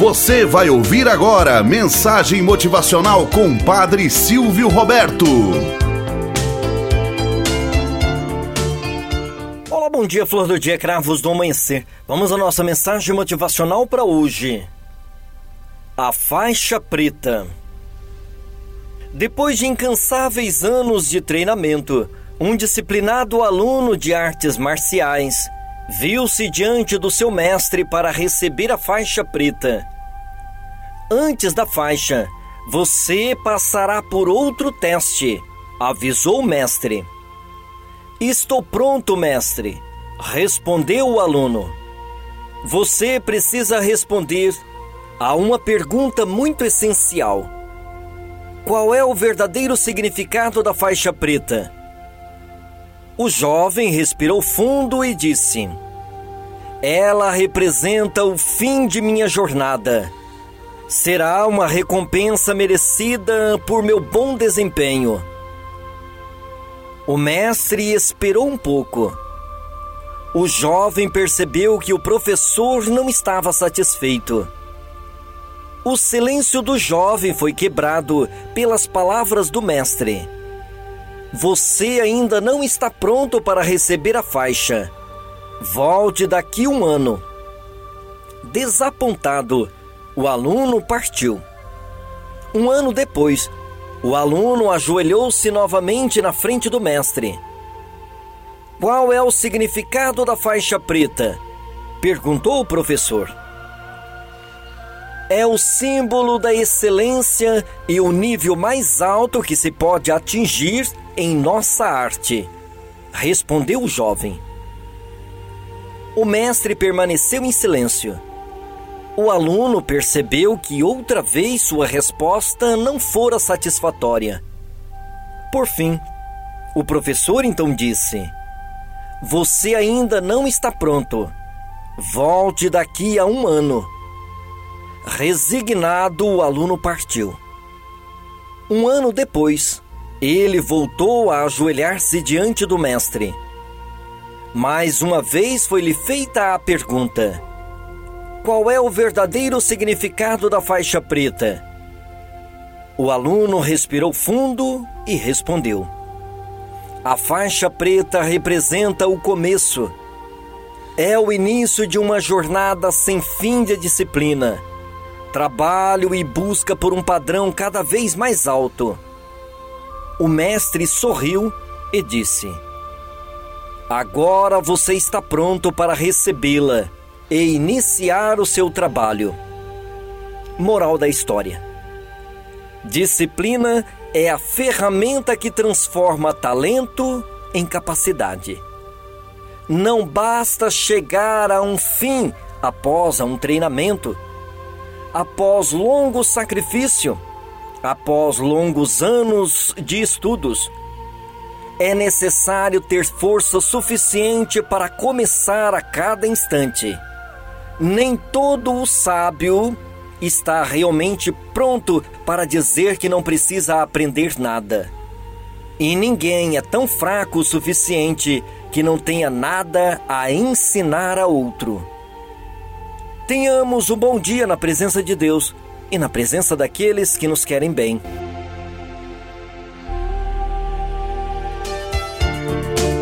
Você vai ouvir agora mensagem motivacional com Padre Silvio Roberto. Olá, bom dia, flor do dia, cravos do amanhecer. Vamos à nossa mensagem motivacional para hoje. A faixa preta. Depois de incansáveis anos de treinamento, um disciplinado aluno de artes marciais viu-se diante do seu mestre para receber a faixa preta. Antes da faixa, você passará por outro teste, avisou o mestre. Estou pronto, mestre, respondeu o aluno. Você precisa responder a uma pergunta muito essencial: Qual é o verdadeiro significado da faixa preta? O jovem respirou fundo e disse: Ela representa o fim de minha jornada. Será uma recompensa merecida por meu bom desempenho. O mestre esperou um pouco. O jovem percebeu que o professor não estava satisfeito. O silêncio do jovem foi quebrado pelas palavras do mestre. Você ainda não está pronto para receber a faixa. Volte daqui um ano. Desapontado, o aluno partiu. Um ano depois, o aluno ajoelhou-se novamente na frente do mestre. Qual é o significado da faixa preta? perguntou o professor. É o símbolo da excelência e o nível mais alto que se pode atingir em nossa arte, respondeu o jovem. O mestre permaneceu em silêncio. O aluno percebeu que outra vez sua resposta não fora satisfatória. Por fim, o professor então disse: Você ainda não está pronto. Volte daqui a um ano. Resignado, o aluno partiu. Um ano depois, ele voltou a ajoelhar-se diante do mestre. Mais uma vez foi-lhe feita a pergunta: Qual é o verdadeiro significado da faixa preta? O aluno respirou fundo e respondeu: A faixa preta representa o começo. É o início de uma jornada sem fim de disciplina, trabalho e busca por um padrão cada vez mais alto. O mestre sorriu e disse: Agora você está pronto para recebê-la e iniciar o seu trabalho. Moral da história: Disciplina é a ferramenta que transforma talento em capacidade. Não basta chegar a um fim após um treinamento. Após longo sacrifício, após longos anos de estudos, é necessário ter força suficiente para começar a cada instante. Nem todo o sábio está realmente pronto para dizer que não precisa aprender nada. E ninguém é tão fraco o suficiente que não tenha nada a ensinar a outro. Tenhamos um bom dia na presença de Deus e na presença daqueles que nos querem bem.